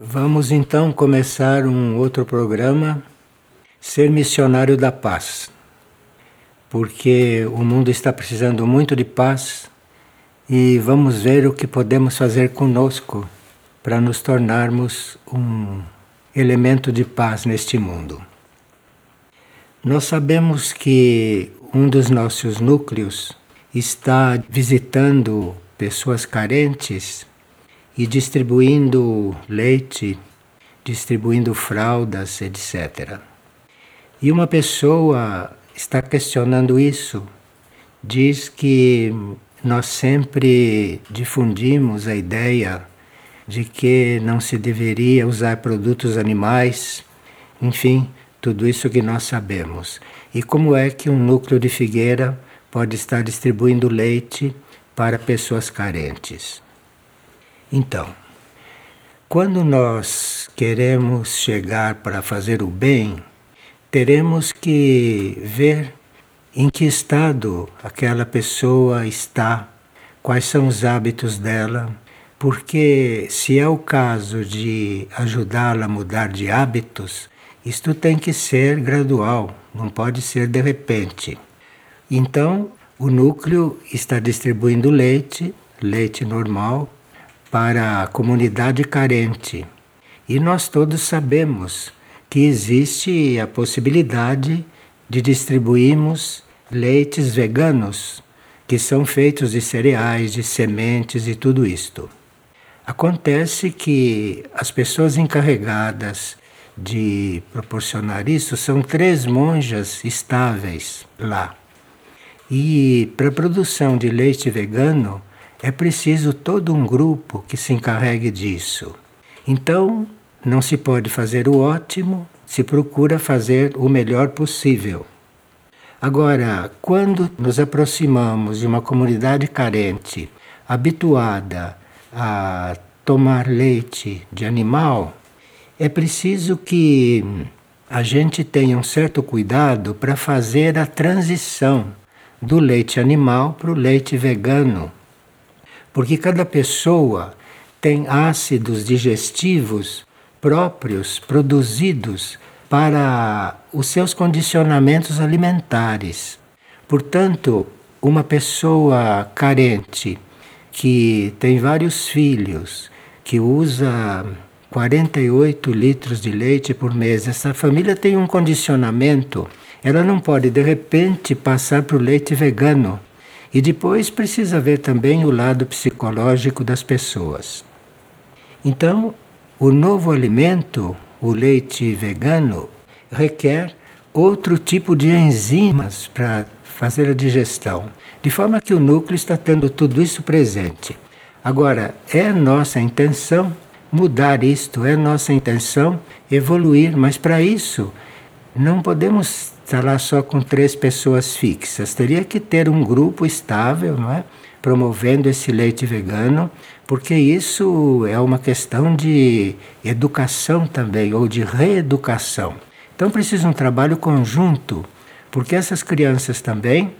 Vamos então começar um outro programa, Ser Missionário da Paz. Porque o mundo está precisando muito de paz e vamos ver o que podemos fazer conosco para nos tornarmos um elemento de paz neste mundo. Nós sabemos que um dos nossos núcleos está visitando pessoas carentes e distribuindo leite, distribuindo fraldas, etc. E uma pessoa está questionando isso, diz que nós sempre difundimos a ideia de que não se deveria usar produtos animais, enfim, tudo isso que nós sabemos. E como é que um núcleo de figueira pode estar distribuindo leite para pessoas carentes? Então, quando nós queremos chegar para fazer o bem, teremos que ver em que estado aquela pessoa está, quais são os hábitos dela, porque se é o caso de ajudá-la a mudar de hábitos, isto tem que ser gradual, não pode ser de repente. Então, o núcleo está distribuindo leite, leite normal, para a comunidade carente. E nós todos sabemos que existe a possibilidade de distribuirmos leites veganos, que são feitos de cereais, de sementes e tudo isto. Acontece que as pessoas encarregadas de proporcionar isso são três monjas estáveis lá. E para a produção de leite vegano, é preciso todo um grupo que se encarregue disso. Então, não se pode fazer o ótimo, se procura fazer o melhor possível. Agora, quando nos aproximamos de uma comunidade carente, habituada a tomar leite de animal, é preciso que a gente tenha um certo cuidado para fazer a transição do leite animal para o leite vegano porque cada pessoa tem ácidos digestivos próprios produzidos para os seus condicionamentos alimentares. Portanto, uma pessoa carente que tem vários filhos, que usa 48 litros de leite por mês, essa família tem um condicionamento. Ela não pode de repente passar para o leite vegano e depois precisa ver também o lado psicológico das pessoas. Então, o novo alimento, o leite vegano, requer outro tipo de enzimas para fazer a digestão, de forma que o núcleo está tendo tudo isso presente. Agora, é nossa intenção mudar isto, é nossa intenção evoluir, mas para isso não podemos estar lá só com três pessoas fixas. Teria que ter um grupo estável, não é? Promovendo esse leite vegano, porque isso é uma questão de educação também, ou de reeducação. Então precisa um trabalho conjunto, porque essas crianças também,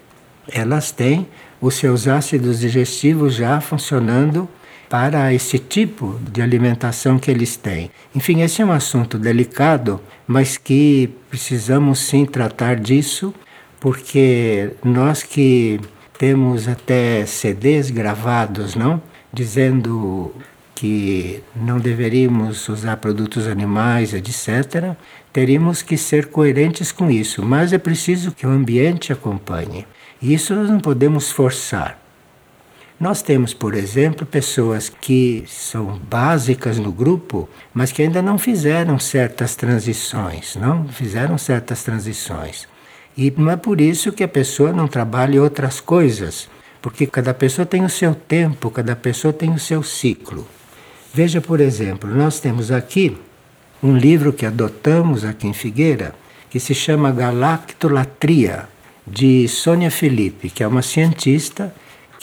elas têm os seus ácidos digestivos já funcionando para esse tipo de alimentação que eles têm. Enfim, esse é um assunto delicado, mas que precisamos sim tratar disso, porque nós que temos até CDs gravados, não? Dizendo que não deveríamos usar produtos animais, etc., teríamos que ser coerentes com isso, mas é preciso que o ambiente acompanhe. E isso nós não podemos forçar. Nós temos, por exemplo, pessoas que são básicas no grupo, mas que ainda não fizeram certas transições, não fizeram certas transições. E não é por isso que a pessoa não trabalha outras coisas, porque cada pessoa tem o seu tempo, cada pessoa tem o seu ciclo. Veja, por exemplo, nós temos aqui um livro que adotamos aqui em Figueira, que se chama Galactolatria, de Sônia Felipe, que é uma cientista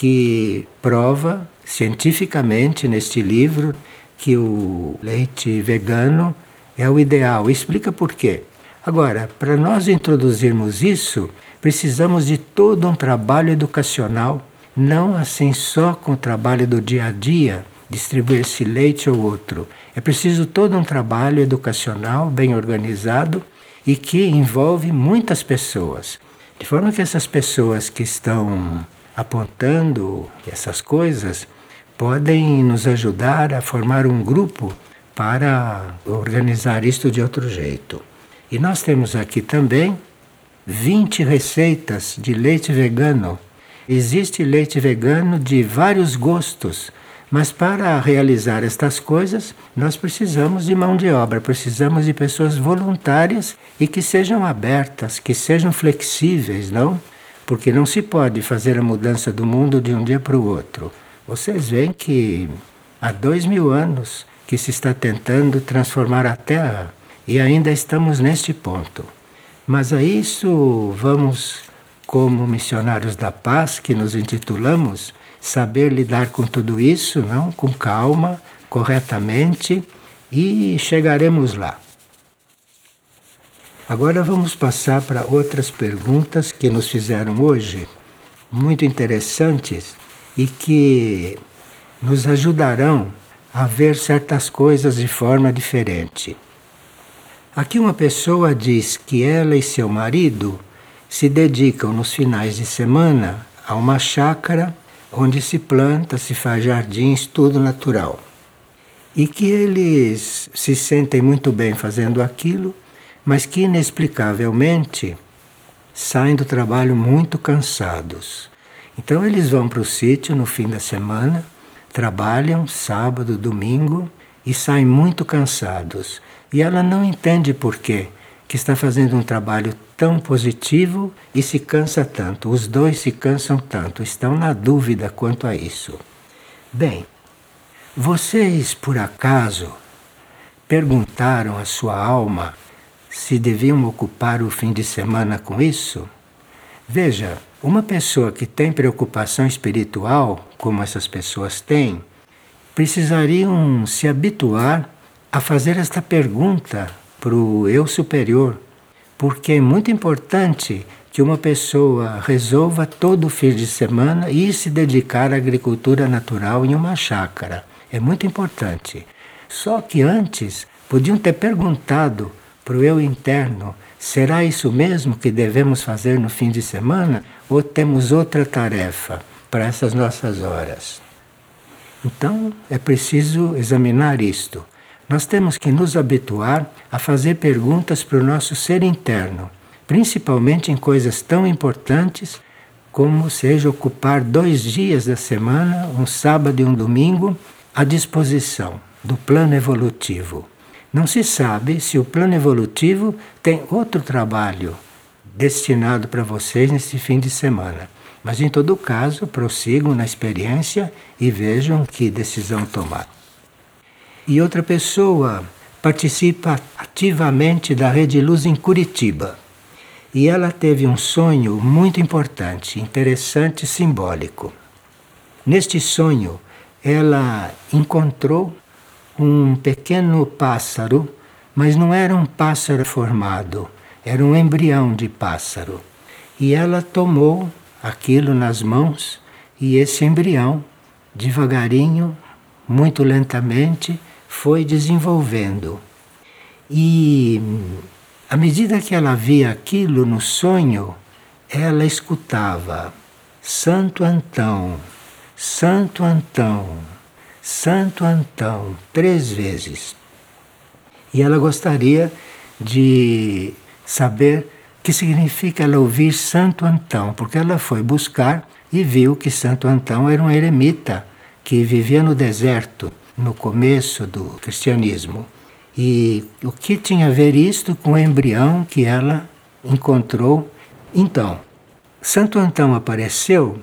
que prova cientificamente neste livro que o leite vegano é o ideal. Explica por quê. Agora, para nós introduzirmos isso, precisamos de todo um trabalho educacional, não assim só com o trabalho do dia a dia, distribuir esse leite ou outro. É preciso todo um trabalho educacional bem organizado e que envolve muitas pessoas. De forma que essas pessoas que estão apontando essas coisas podem nos ajudar a formar um grupo para organizar isto de outro jeito. E nós temos aqui também 20 receitas de leite vegano. Existe leite vegano de vários gostos, mas para realizar estas coisas, nós precisamos de mão de obra, precisamos de pessoas voluntárias e que sejam abertas, que sejam flexíveis, não? Porque não se pode fazer a mudança do mundo de um dia para o outro. Vocês veem que há dois mil anos que se está tentando transformar a Terra e ainda estamos neste ponto. Mas a isso vamos, como missionários da paz que nos intitulamos, saber lidar com tudo isso, não? Com calma, corretamente e chegaremos lá. Agora vamos passar para outras perguntas que nos fizeram hoje, muito interessantes e que nos ajudarão a ver certas coisas de forma diferente. Aqui uma pessoa diz que ela e seu marido se dedicam nos finais de semana a uma chácara onde se planta, se faz jardins, tudo natural. E que eles se sentem muito bem fazendo aquilo, mas que inexplicavelmente saem do trabalho muito cansados. Então eles vão para o sítio no fim da semana, trabalham sábado, domingo e saem muito cansados. E ela não entende por quê, que está fazendo um trabalho tão positivo e se cansa tanto. Os dois se cansam tanto, estão na dúvida quanto a isso. Bem, vocês por acaso perguntaram à sua alma se deviam ocupar o fim de semana com isso? Veja, uma pessoa que tem preocupação espiritual, como essas pessoas têm, precisariam se habituar a fazer esta pergunta para o eu superior, porque é muito importante que uma pessoa resolva todo o fim de semana e se dedicar à agricultura natural em uma chácara. É muito importante. Só que antes podiam ter perguntado para o eu interno: será isso mesmo que devemos fazer no fim de semana ou temos outra tarefa para essas nossas horas? Então é preciso examinar isto. Nós temos que nos habituar a fazer perguntas para o nosso ser interno, principalmente em coisas tão importantes como seja ocupar dois dias da semana, um sábado e um domingo, à disposição do plano evolutivo. Não se sabe se o plano evolutivo tem outro trabalho destinado para vocês nesse fim de semana. Mas em todo caso, prossigam na experiência e vejam que decisão tomar e outra pessoa participa ativamente da Rede Luz em Curitiba. E ela teve um sonho muito importante, interessante, simbólico. Neste sonho, ela encontrou um pequeno pássaro, mas não era um pássaro formado, era um embrião de pássaro. E ela tomou aquilo nas mãos e esse embrião, devagarinho, muito lentamente, foi desenvolvendo. E à medida que ela via aquilo no sonho, ela escutava: Santo Antão, Santo Antão, Santo Antão, três vezes. E ela gostaria de saber o que significa ela ouvir Santo Antão, porque ela foi buscar e viu que Santo Antão era um eremita que vivia no deserto no começo do cristianismo. E o que tinha a ver isto com o embrião que ela encontrou? Então, Santo Antão apareceu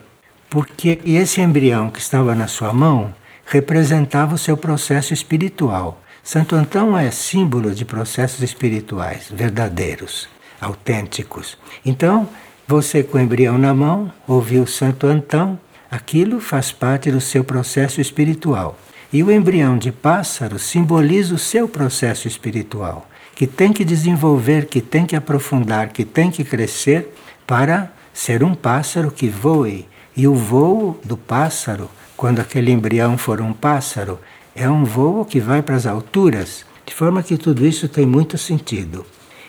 porque esse embrião que estava na sua mão representava o seu processo espiritual. Santo Antão é símbolo de processos espirituais verdadeiros, autênticos. Então, você com o embrião na mão ouviu Santo Antão, aquilo faz parte do seu processo espiritual. E o embrião de pássaro simboliza o seu processo espiritual, que tem que desenvolver, que tem que aprofundar, que tem que crescer para ser um pássaro que voe. E o voo do pássaro quando aquele embrião for um pássaro, é um voo que vai para as alturas, de forma que tudo isso tem muito sentido.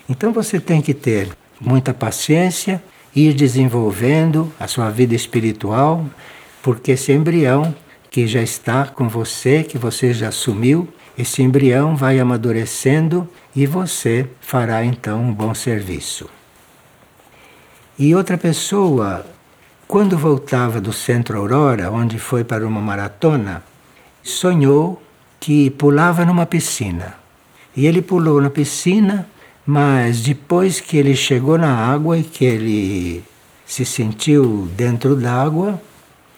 Então você tem que ter muita paciência, ir desenvolvendo a sua vida espiritual, porque esse embrião que já está com você, que você já assumiu, esse embrião vai amadurecendo e você fará então um bom serviço. E outra pessoa, quando voltava do Centro Aurora, onde foi para uma maratona, sonhou que pulava numa piscina. E ele pulou na piscina, mas depois que ele chegou na água e que ele se sentiu dentro d'água,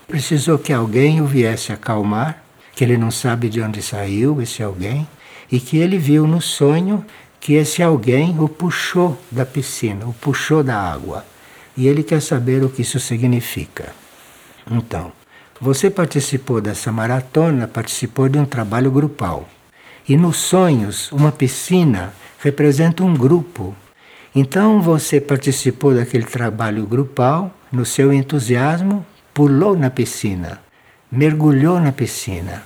precisou que alguém o viesse acalmar, que ele não sabe de onde saiu esse alguém, e que ele viu no sonho que esse alguém o puxou da piscina, o puxou da água. E ele quer saber o que isso significa. Então, você participou dessa maratona, participou de um trabalho grupal. E nos sonhos, uma piscina representa um grupo. Então você participou daquele trabalho grupal, no seu entusiasmo, pulou na piscina, mergulhou na piscina.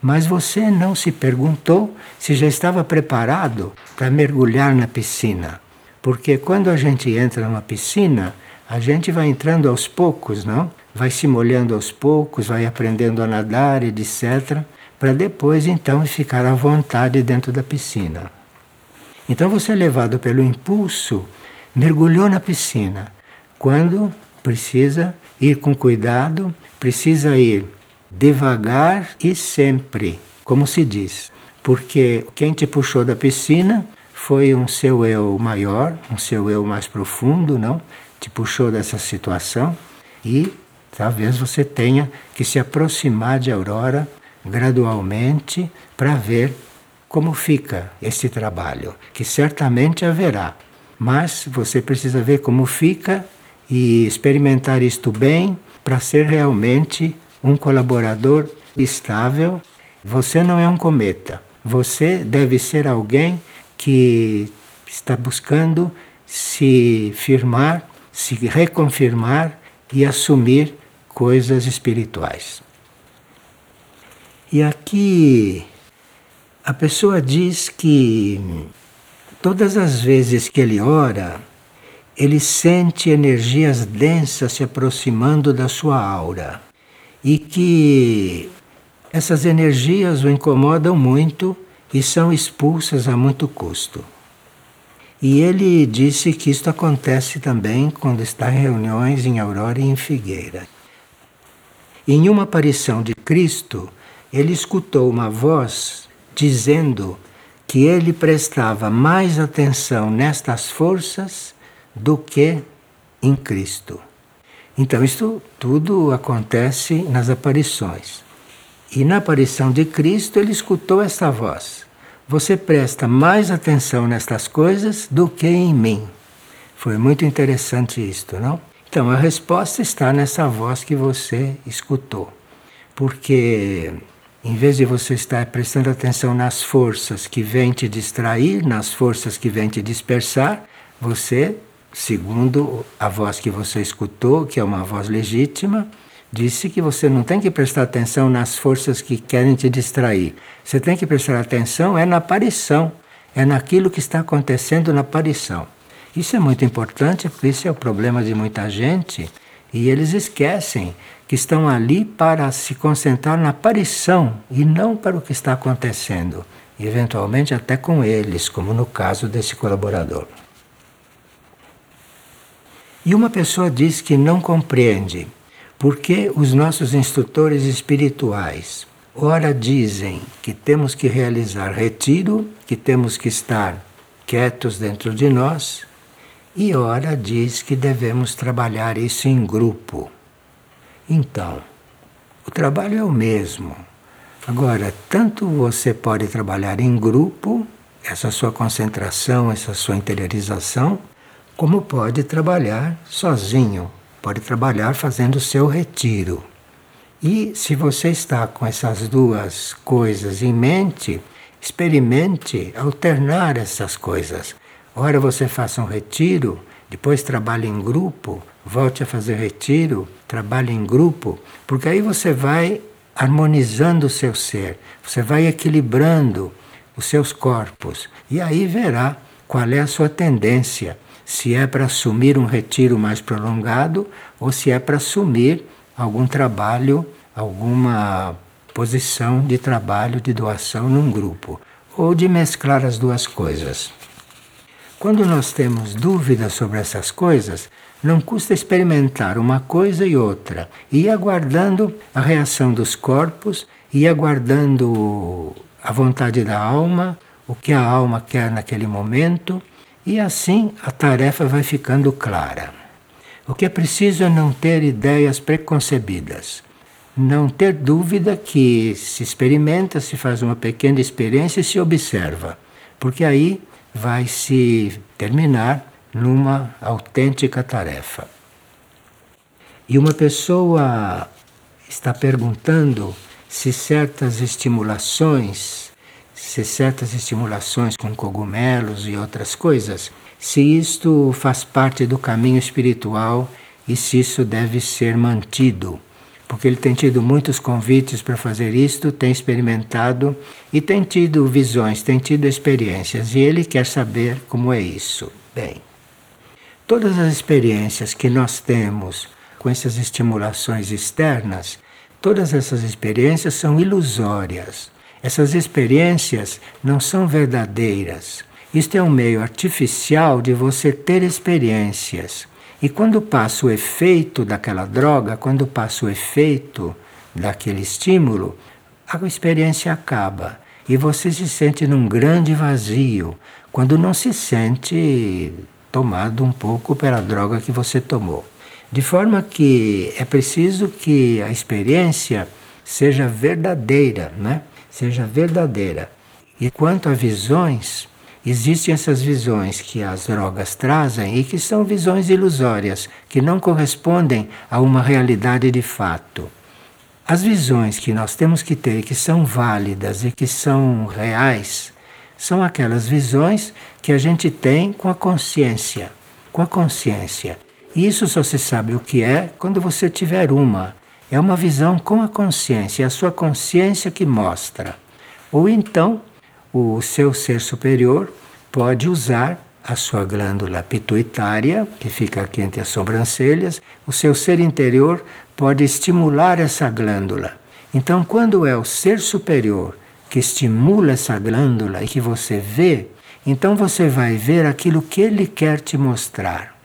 Mas você não se perguntou se já estava preparado para mergulhar na piscina. Porque quando a gente entra numa piscina, a gente vai entrando aos poucos, não? Vai se molhando aos poucos, vai aprendendo a nadar, etc. Para depois então ficar à vontade dentro da piscina. Então você é levado pelo impulso, mergulhou na piscina. Quando precisa ir com cuidado, precisa ir devagar e sempre, como se diz. Porque quem te puxou da piscina foi um seu eu maior, um seu eu mais profundo, não? Te puxou dessa situação e talvez você tenha que se aproximar de Aurora gradualmente para ver como fica esse trabalho, que certamente haverá. Mas você precisa ver como fica e experimentar isto bem para ser realmente um colaborador estável. Você não é um cometa. Você deve ser alguém que está buscando se firmar, se reconfirmar e assumir coisas espirituais. E aqui a pessoa diz que todas as vezes que ele ora, ele sente energias densas se aproximando da sua aura e que essas energias o incomodam muito e são expulsas a muito custo. E ele disse que isto acontece também quando está em reuniões em Aurora e em Figueira. Em uma aparição de Cristo, ele escutou uma voz dizendo que ele prestava mais atenção nestas forças do que em Cristo. Então, isso tudo acontece nas aparições. E na aparição de Cristo, ele escutou esta voz: Você presta mais atenção nestas coisas do que em mim. Foi muito interessante isto, não? Então, a resposta está nessa voz que você escutou. Porque em vez de você estar prestando atenção nas forças que vêm te distrair, nas forças que vêm te dispersar, você segundo a voz que você escutou, que é uma voz legítima, disse que você não tem que prestar atenção nas forças que querem te distrair. Você tem que prestar atenção é na aparição, é naquilo que está acontecendo na aparição. Isso é muito importante, porque isso é o problema de muita gente, e eles esquecem que estão ali para se concentrar na aparição e não para o que está acontecendo, e eventualmente até com eles, como no caso desse colaborador. E uma pessoa diz que não compreende porque os nossos instrutores espirituais, ora dizem que temos que realizar retiro, que temos que estar quietos dentro de nós, e ora diz que devemos trabalhar isso em grupo. Então, o trabalho é o mesmo. Agora, tanto você pode trabalhar em grupo, essa sua concentração, essa sua interiorização, como pode trabalhar sozinho, pode trabalhar fazendo o seu retiro. E se você está com essas duas coisas em mente, experimente alternar essas coisas. Ora você faça um retiro, depois trabalhe em grupo, volte a fazer retiro, trabalhe em grupo, porque aí você vai harmonizando o seu ser, você vai equilibrando os seus corpos e aí verá qual é a sua tendência, se é para assumir um retiro mais prolongado ou se é para assumir algum trabalho, alguma posição de trabalho de doação num grupo, ou de mesclar as duas coisas. Quando nós temos dúvidas sobre essas coisas, não custa experimentar uma coisa e outra, e aguardando a reação dos corpos, e aguardando a vontade da alma, o que a alma quer naquele momento, e assim a tarefa vai ficando clara. O que é preciso é não ter ideias preconcebidas, não ter dúvida que se experimenta, se faz uma pequena experiência e se observa, porque aí vai se terminar numa autêntica tarefa. E uma pessoa está perguntando se certas estimulações, se certas estimulações com cogumelos e outras coisas, se isto faz parte do caminho espiritual e se isso deve ser mantido. Porque ele tem tido muitos convites para fazer isto, tem experimentado e tem tido visões, tem tido experiências, e ele quer saber como é isso. Bem, todas as experiências que nós temos com essas estimulações externas Todas essas experiências são ilusórias. Essas experiências não são verdadeiras. Isto é um meio artificial de você ter experiências. E quando passa o efeito daquela droga, quando passa o efeito daquele estímulo, a experiência acaba. E você se sente num grande vazio, quando não se sente tomado um pouco pela droga que você tomou. De forma que é preciso que a experiência seja verdadeira, né? Seja verdadeira. E quanto a visões, existem essas visões que as drogas trazem e que são visões ilusórias, que não correspondem a uma realidade de fato. As visões que nós temos que ter, que são válidas e que são reais, são aquelas visões que a gente tem com a consciência. Com a consciência. Isso só se sabe o que é quando você tiver uma. É uma visão com a consciência, é a sua consciência que mostra. Ou então, o seu ser superior pode usar a sua glândula pituitária, que fica aqui entre as sobrancelhas, o seu ser interior pode estimular essa glândula. Então, quando é o ser superior que estimula essa glândula e que você vê, então você vai ver aquilo que ele quer te mostrar.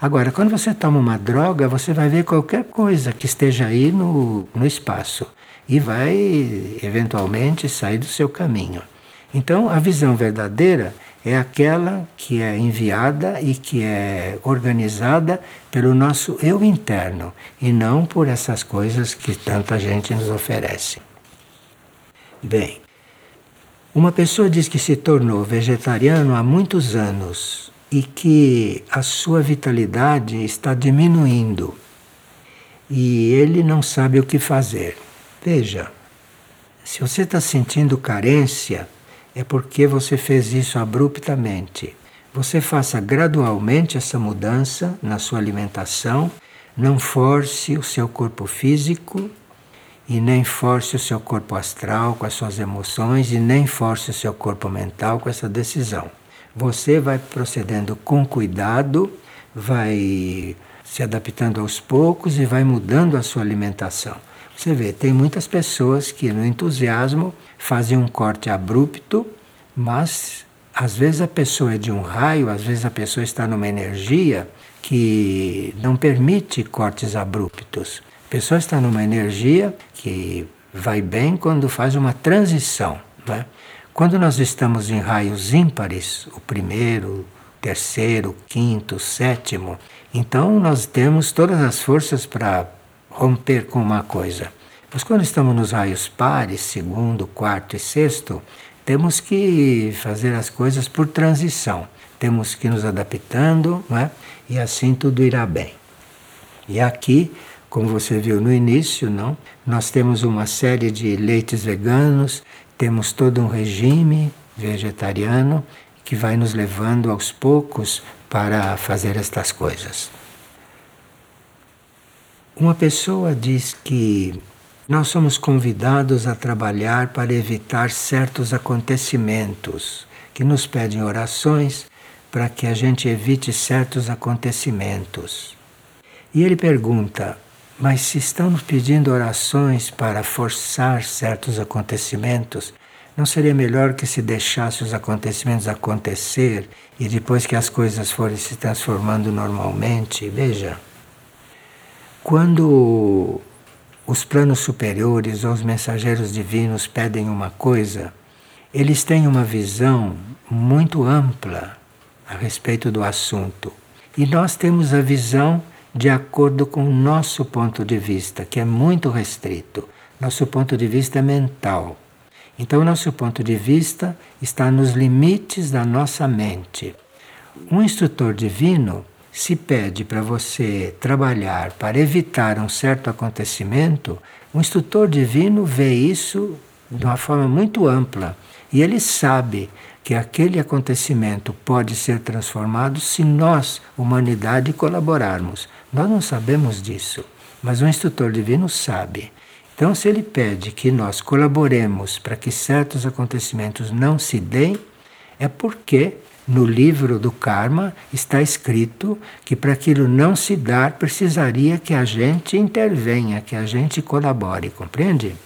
Agora, quando você toma uma droga, você vai ver qualquer coisa que esteja aí no, no espaço e vai eventualmente sair do seu caminho. Então, a visão verdadeira é aquela que é enviada e que é organizada pelo nosso eu interno e não por essas coisas que tanta gente nos oferece. Bem, uma pessoa diz que se tornou vegetariano há muitos anos e que a sua vitalidade está diminuindo e ele não sabe o que fazer. Veja, se você está sentindo carência, é porque você fez isso abruptamente. Você faça gradualmente essa mudança na sua alimentação, não force o seu corpo físico e nem force o seu corpo astral com as suas emoções e nem force o seu corpo mental com essa decisão. Você vai procedendo com cuidado, vai se adaptando aos poucos e vai mudando a sua alimentação. Você vê, tem muitas pessoas que no entusiasmo fazem um corte abrupto, mas às vezes a pessoa é de um raio, às vezes a pessoa está numa energia que não permite cortes abruptos. A pessoa está numa energia que vai bem quando faz uma transição. Né? Quando nós estamos em raios ímpares, o primeiro, terceiro, quinto, sétimo, então nós temos todas as forças para romper com uma coisa. Mas quando estamos nos raios pares, segundo, quarto e sexto, temos que fazer as coisas por transição. Temos que nos adaptando, não é? E assim tudo irá bem. E aqui, como você viu no início, não? Nós temos uma série de leites veganos, temos todo um regime vegetariano que vai nos levando aos poucos para fazer estas coisas. Uma pessoa diz que nós somos convidados a trabalhar para evitar certos acontecimentos que nos pedem orações para que a gente evite certos acontecimentos. E ele pergunta: mas se estão nos pedindo orações para forçar certos acontecimentos, não seria melhor que se deixasse os acontecimentos acontecer e depois que as coisas forem se transformando normalmente? Veja, quando os planos superiores ou os mensageiros divinos pedem uma coisa, eles têm uma visão muito ampla a respeito do assunto. E nós temos a visão de acordo com o nosso ponto de vista, que é muito restrito. Nosso ponto de vista é mental. Então, nosso ponto de vista está nos limites da nossa mente. Um instrutor divino, se pede para você trabalhar para evitar um certo acontecimento, o instrutor divino vê isso de uma forma muito ampla e ele sabe que aquele acontecimento pode ser transformado se nós, humanidade, colaborarmos. Nós não sabemos disso, mas o instrutor divino sabe. Então, se ele pede que nós colaboremos para que certos acontecimentos não se deem, é porque no livro do karma está escrito que para aquilo não se dar precisaria que a gente intervenha, que a gente colabore, compreende?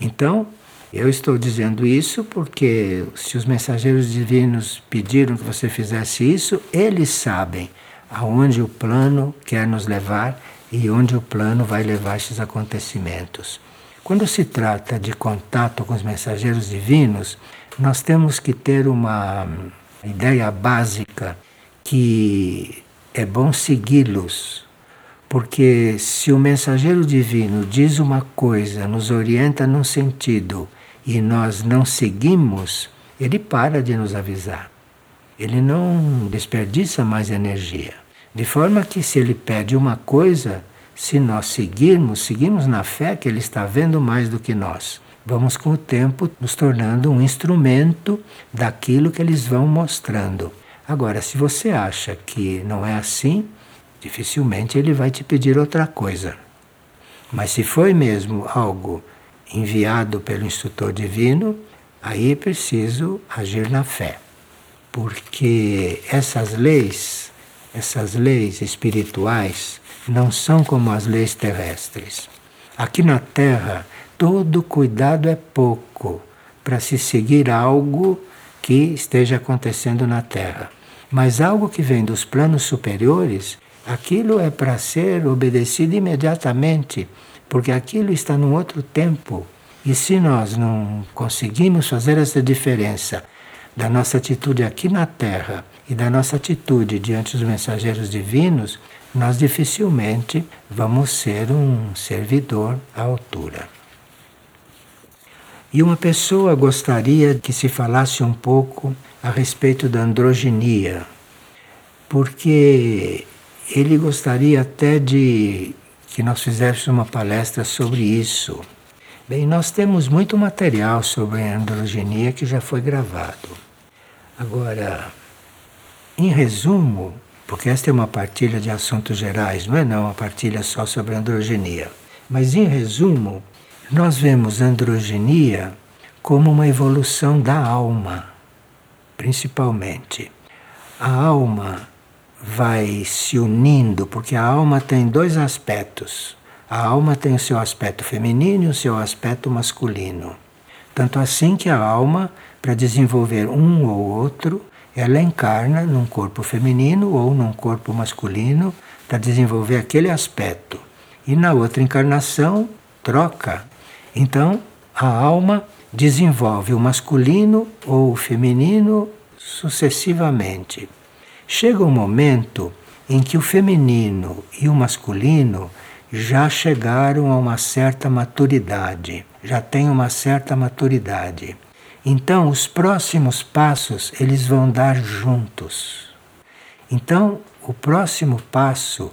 Então, eu estou dizendo isso porque se os mensageiros divinos pediram que você fizesse isso, eles sabem aonde o plano quer nos levar e onde o plano vai levar esses acontecimentos. Quando se trata de contato com os mensageiros divinos, nós temos que ter uma ideia básica que é bom segui-los, porque se o mensageiro divino diz uma coisa, nos orienta num sentido e nós não seguimos, ele para de nos avisar. Ele não desperdiça mais energia. De forma que se ele pede uma coisa, se nós seguirmos, seguimos na fé que ele está vendo mais do que nós. Vamos com o tempo nos tornando um instrumento daquilo que eles vão mostrando. Agora, se você acha que não é assim, dificilmente ele vai te pedir outra coisa. Mas se foi mesmo algo enviado pelo instrutor divino, aí é preciso agir na fé. Porque essas leis essas leis espirituais não são como as leis terrestres. Aqui na Terra, todo cuidado é pouco para se seguir algo que esteja acontecendo na Terra. Mas algo que vem dos planos superiores, aquilo é para ser obedecido imediatamente, porque aquilo está num outro tempo. E se nós não conseguimos fazer essa diferença da nossa atitude aqui na Terra e da nossa atitude diante dos mensageiros divinos, nós dificilmente vamos ser um servidor à altura. E uma pessoa gostaria que se falasse um pouco a respeito da androginia, porque ele gostaria até de que nós fizéssemos uma palestra sobre isso. Bem, nós temos muito material sobre a androginia que já foi gravado. Agora, em resumo, porque esta é uma partilha de assuntos gerais, não é não uma partilha só sobre androgenia. Mas em resumo, nós vemos androgenia como uma evolução da alma, principalmente. A alma vai se unindo, porque a alma tem dois aspectos. A alma tem o seu aspecto feminino e o seu aspecto masculino. Tanto assim que a alma, para desenvolver um ou outro, ela encarna num corpo feminino ou num corpo masculino para desenvolver aquele aspecto. E na outra encarnação, troca. Então, a alma desenvolve o masculino ou o feminino sucessivamente. Chega um momento em que o feminino e o masculino já chegaram a uma certa maturidade, já têm uma certa maturidade. Então, os próximos passos eles vão dar juntos. Então, o próximo passo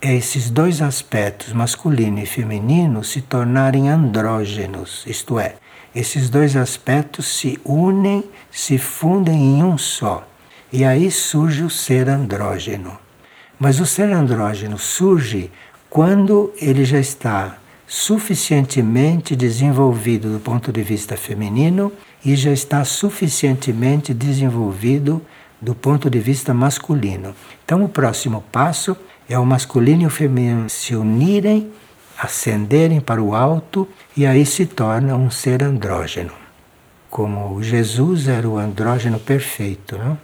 é esses dois aspectos, masculino e feminino, se tornarem andrógenos, isto é, esses dois aspectos se unem, se fundem em um só. E aí surge o ser andrógeno. Mas o ser andrógeno surge quando ele já está suficientemente desenvolvido do ponto de vista feminino e já está suficientemente desenvolvido do ponto de vista masculino. Então, o próximo passo é o masculino e o feminino se unirem, ascenderem para o alto e aí se torna um ser andrógeno. Como Jesus era o andrógeno perfeito, não?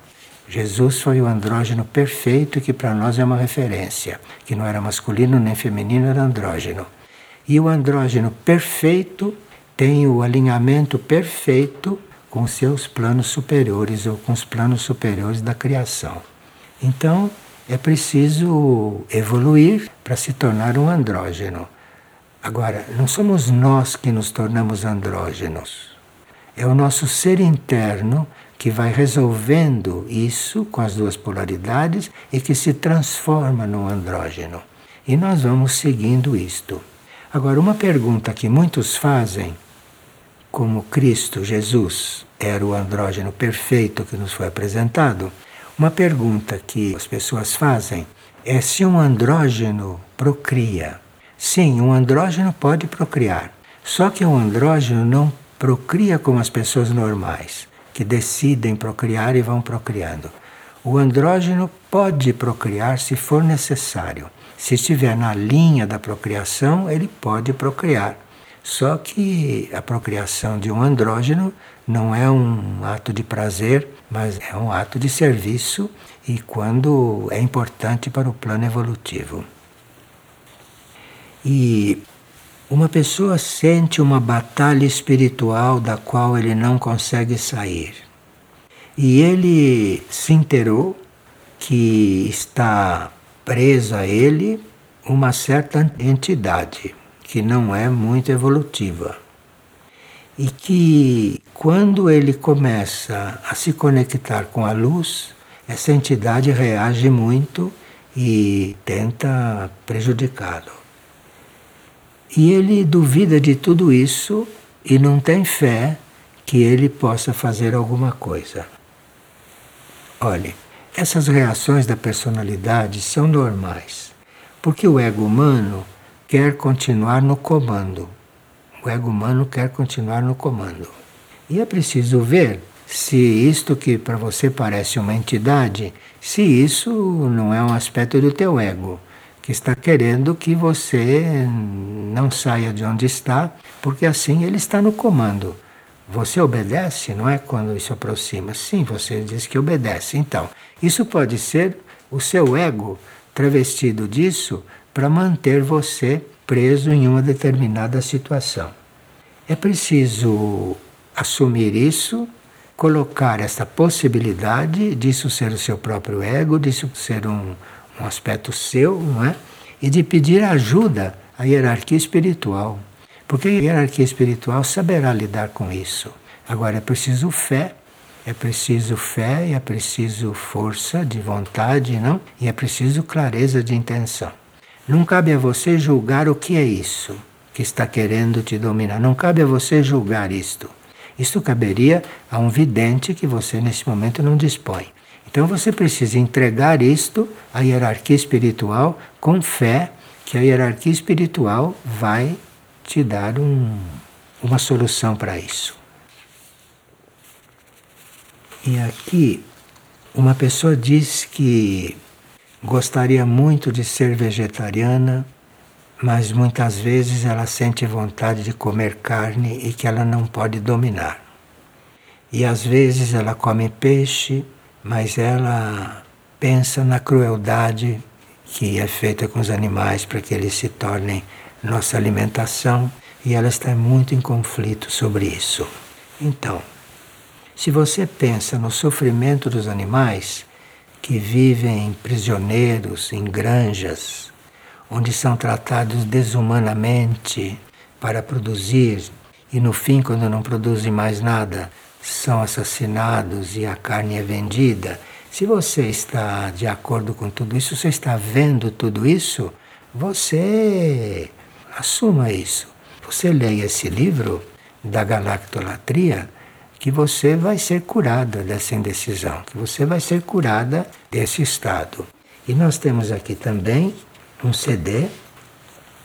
Jesus foi o andrógeno perfeito que para nós é uma referência, que não era masculino nem feminino, era andrógeno. E o andrógeno perfeito tem o alinhamento perfeito com seus planos superiores ou com os planos superiores da criação. Então, é preciso evoluir para se tornar um andrógeno. Agora, não somos nós que nos tornamos andrógenos. É o nosso ser interno que vai resolvendo isso com as duas polaridades e que se transforma no andrógeno. E nós vamos seguindo isto. Agora, uma pergunta que muitos fazem, como Cristo, Jesus, era o andrógeno perfeito que nos foi apresentado, uma pergunta que as pessoas fazem é se um andrógeno procria. Sim, um andrógeno pode procriar. Só que um andrógeno não procria como as pessoas normais que decidem procriar e vão procriando. O andrógeno pode procriar se for necessário. Se estiver na linha da procriação, ele pode procriar. Só que a procriação de um andrógeno não é um ato de prazer, mas é um ato de serviço e quando é importante para o plano evolutivo. E uma pessoa sente uma batalha espiritual da qual ele não consegue sair. E ele se inteirou que está presa a ele uma certa entidade que não é muito evolutiva. E que quando ele começa a se conectar com a luz, essa entidade reage muito e tenta prejudicá-lo. E ele duvida de tudo isso e não tem fé que ele possa fazer alguma coisa. Olhe, essas reações da personalidade são normais, porque o ego humano quer continuar no comando. O ego humano quer continuar no comando. E é preciso ver se isto que para você parece uma entidade, se isso não é um aspecto do teu ego que está querendo que você não saia de onde está, porque assim ele está no comando. Você obedece, não é quando isso aproxima? Sim, você diz que obedece. Então, isso pode ser o seu ego travestido disso para manter você preso em uma determinada situação. É preciso assumir isso, colocar essa possibilidade disso ser o seu próprio ego, disso ser um, um aspecto seu, não é? E de pedir ajuda à hierarquia espiritual. Porque a hierarquia espiritual saberá lidar com isso. Agora é preciso fé, é preciso fé é preciso força de vontade, não? E é preciso clareza de intenção. Não cabe a você julgar o que é isso que está querendo te dominar. Não cabe a você julgar isto. Isto caberia a um vidente que você nesse momento não dispõe. Então você precisa entregar isto à hierarquia espiritual com fé que a hierarquia espiritual vai te dar um, uma solução para isso. E aqui, uma pessoa diz que gostaria muito de ser vegetariana, mas muitas vezes ela sente vontade de comer carne e que ela não pode dominar. E às vezes ela come peixe mas ela pensa na crueldade que é feita com os animais para que eles se tornem nossa alimentação e ela está muito em conflito sobre isso. Então, se você pensa no sofrimento dos animais que vivem prisioneiros em granjas, onde são tratados desumanamente para produzir e no fim, quando não produzem mais nada, são assassinados e a carne é vendida, se você está de acordo com tudo isso, você está vendo tudo isso, você assuma isso. Você leia esse livro da galactolatria, que você vai ser curada dessa indecisão, que você vai ser curada desse estado. E nós temos aqui também um CD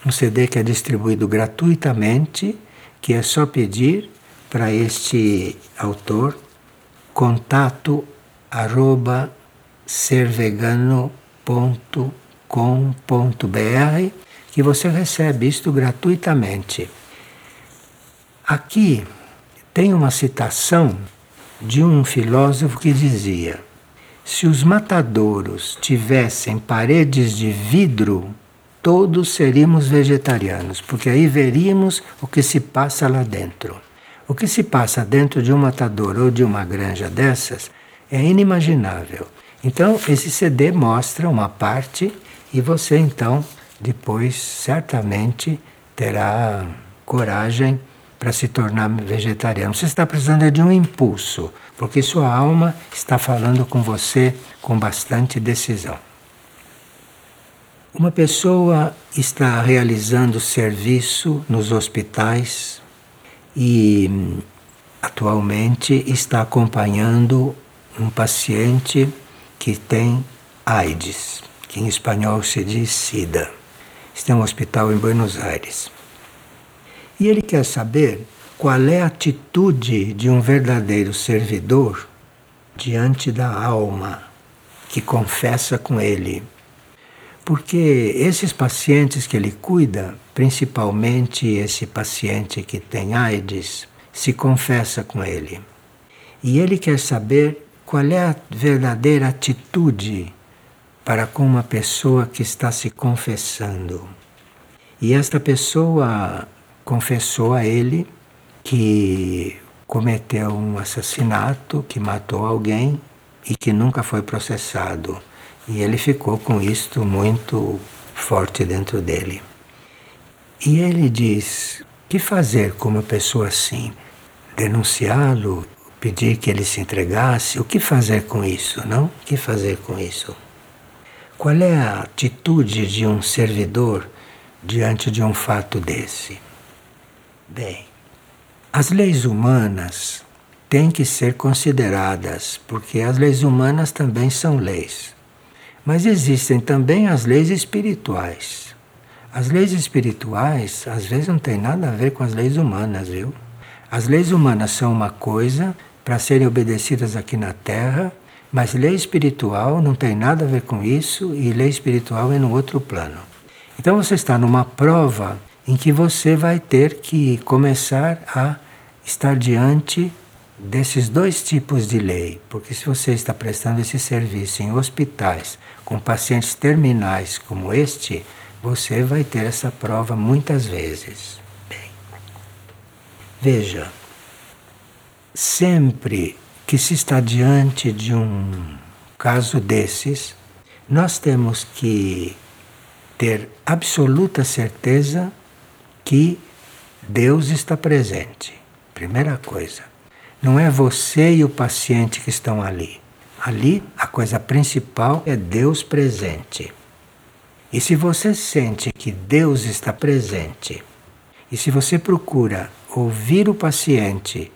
um CD que é distribuído gratuitamente, que é só pedir para este autor contato arroba servegano.com.br que você recebe isto gratuitamente. Aqui tem uma citação de um filósofo que dizia: se os matadouros tivessem paredes de vidro, todos seríamos vegetarianos, porque aí veríamos o que se passa lá dentro. O que se passa dentro de um matador ou de uma granja dessas é inimaginável. Então, esse CD mostra uma parte e você então depois certamente terá coragem para se tornar vegetariano. Você está precisando de um impulso, porque sua alma está falando com você com bastante decisão. Uma pessoa está realizando serviço nos hospitais e atualmente está acompanhando um paciente que tem AIDS, que em espanhol se diz SIDA. Está em um hospital em Buenos Aires. E ele quer saber qual é a atitude de um verdadeiro servidor diante da alma que confessa com ele. Porque esses pacientes que ele cuida, principalmente esse paciente que tem AIDS, se confessa com ele. E ele quer saber qual é a verdadeira atitude para com uma pessoa que está se confessando. E esta pessoa confessou a ele que cometeu um assassinato, que matou alguém e que nunca foi processado. E ele ficou com isto muito forte dentro dele. E ele diz: que fazer com uma pessoa assim? Denunciá-lo? Pedir que ele se entregasse? O que fazer com isso, não? O que fazer com isso? Qual é a atitude de um servidor diante de um fato desse? Bem, as leis humanas têm que ser consideradas, porque as leis humanas também são leis. Mas existem também as leis espirituais. As leis espirituais, às vezes, não tem nada a ver com as leis humanas, viu? As leis humanas são uma coisa para serem obedecidas aqui na Terra, mas lei espiritual não tem nada a ver com isso e lei espiritual é no outro plano. Então você está numa prova em que você vai ter que começar a estar diante desses dois tipos de lei, porque se você está prestando esse serviço em hospitais com pacientes terminais como este, você vai ter essa prova muitas vezes. Bem, veja, sempre que se está diante de um caso desses, nós temos que ter absoluta certeza que Deus está presente. Primeira coisa. Não é você e o paciente que estão ali. Ali, a coisa principal é Deus presente. E se você sente que Deus está presente, e se você procura ouvir o paciente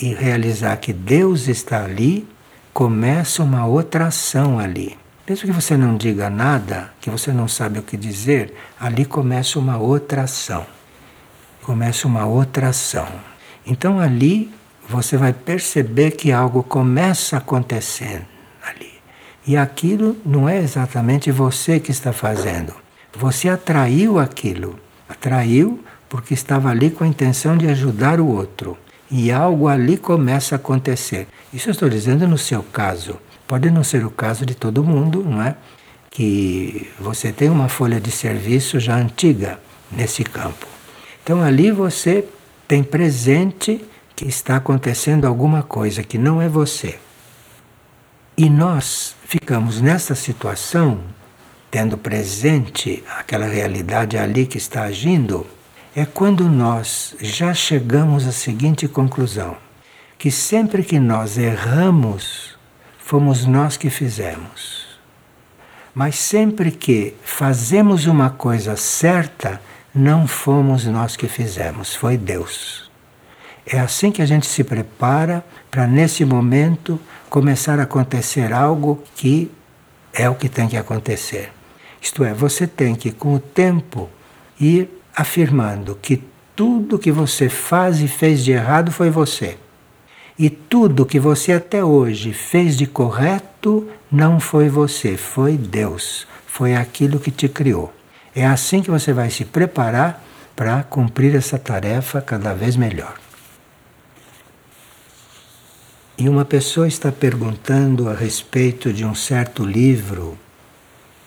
e realizar que Deus está ali, começa uma outra ação ali. Mesmo que você não diga nada, que você não sabe o que dizer, ali começa uma outra ação começa uma outra ação. Então ali você vai perceber que algo começa a acontecer ali. E aquilo não é exatamente você que está fazendo. Você atraiu aquilo. Atraiu porque estava ali com a intenção de ajudar o outro. E algo ali começa a acontecer. Isso eu estou dizendo no seu caso. Pode não ser o caso de todo mundo, não é? Que você tem uma folha de serviço já antiga nesse campo. Então ali você tem presente que está acontecendo alguma coisa que não é você. E nós ficamos nessa situação, tendo presente aquela realidade ali que está agindo, é quando nós já chegamos à seguinte conclusão: que sempre que nós erramos, fomos nós que fizemos. Mas sempre que fazemos uma coisa certa, não fomos nós que fizemos, foi Deus. É assim que a gente se prepara para, nesse momento, começar a acontecer algo que é o que tem que acontecer. Isto é, você tem que, com o tempo, ir afirmando que tudo que você faz e fez de errado foi você. E tudo que você até hoje fez de correto não foi você, foi Deus. Foi aquilo que te criou. É assim que você vai se preparar para cumprir essa tarefa cada vez melhor. E uma pessoa está perguntando a respeito de um certo livro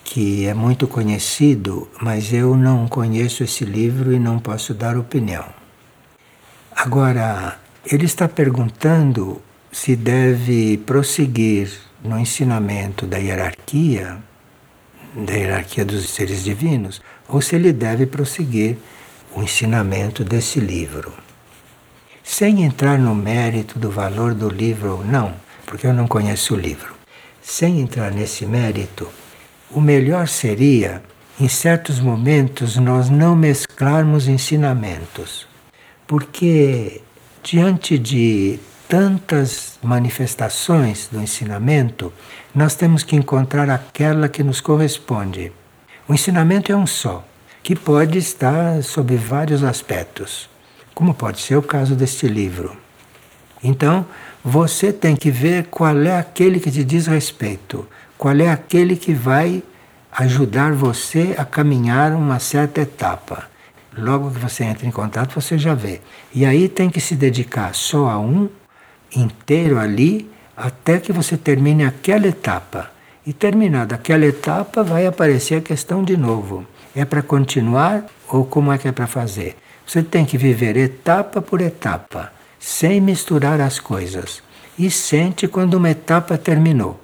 que é muito conhecido, mas eu não conheço esse livro e não posso dar opinião. Agora, ele está perguntando se deve prosseguir no ensinamento da hierarquia, da hierarquia dos seres divinos, ou se ele deve prosseguir o ensinamento desse livro. Sem entrar no mérito do valor do livro ou não, porque eu não conheço o livro. Sem entrar nesse mérito, o melhor seria, em certos momentos, nós não mesclarmos ensinamentos, porque diante de tantas manifestações do ensinamento, nós temos que encontrar aquela que nos corresponde. O ensinamento é um só, que pode estar sob vários aspectos, como pode ser o caso deste livro. Então, você tem que ver qual é aquele que te diz respeito, qual é aquele que vai ajudar você a caminhar uma certa etapa. Logo que você entra em contato, você já vê. E aí tem que se dedicar só a um inteiro ali até que você termine aquela etapa. E terminada aquela etapa, vai aparecer a questão de novo. É para continuar ou como é que é para fazer? Você tem que viver etapa por etapa, sem misturar as coisas. E sente quando uma etapa terminou.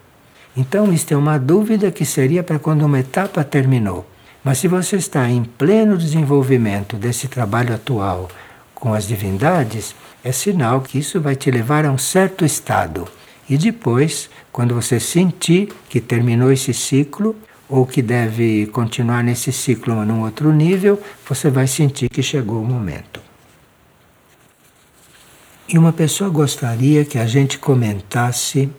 Então, isto é uma dúvida que seria para quando uma etapa terminou. Mas se você está em pleno desenvolvimento desse trabalho atual com as divindades, é sinal que isso vai te levar a um certo estado. E depois, quando você sentir que terminou esse ciclo, ou que deve continuar nesse ciclo num outro nível, você vai sentir que chegou o momento. E uma pessoa gostaria que a gente comentasse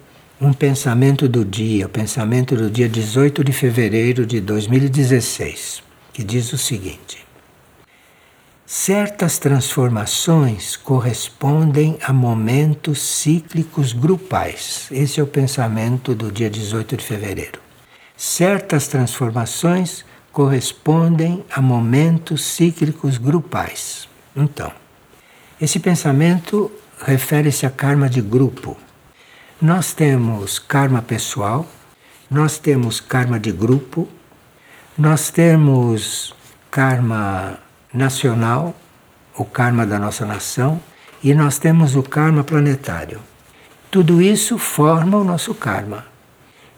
um pensamento do dia, o pensamento do dia 18 de fevereiro de 2016, que diz o seguinte: Certas transformações correspondem a momentos cíclicos grupais. Esse é o pensamento do dia 18 de fevereiro. Certas transformações correspondem a momentos cíclicos grupais. Então, esse pensamento refere-se a karma de grupo nós temos karma pessoal, nós temos karma de grupo, nós temos karma nacional, o karma da nossa nação, e nós temos o karma planetário. Tudo isso forma o nosso karma.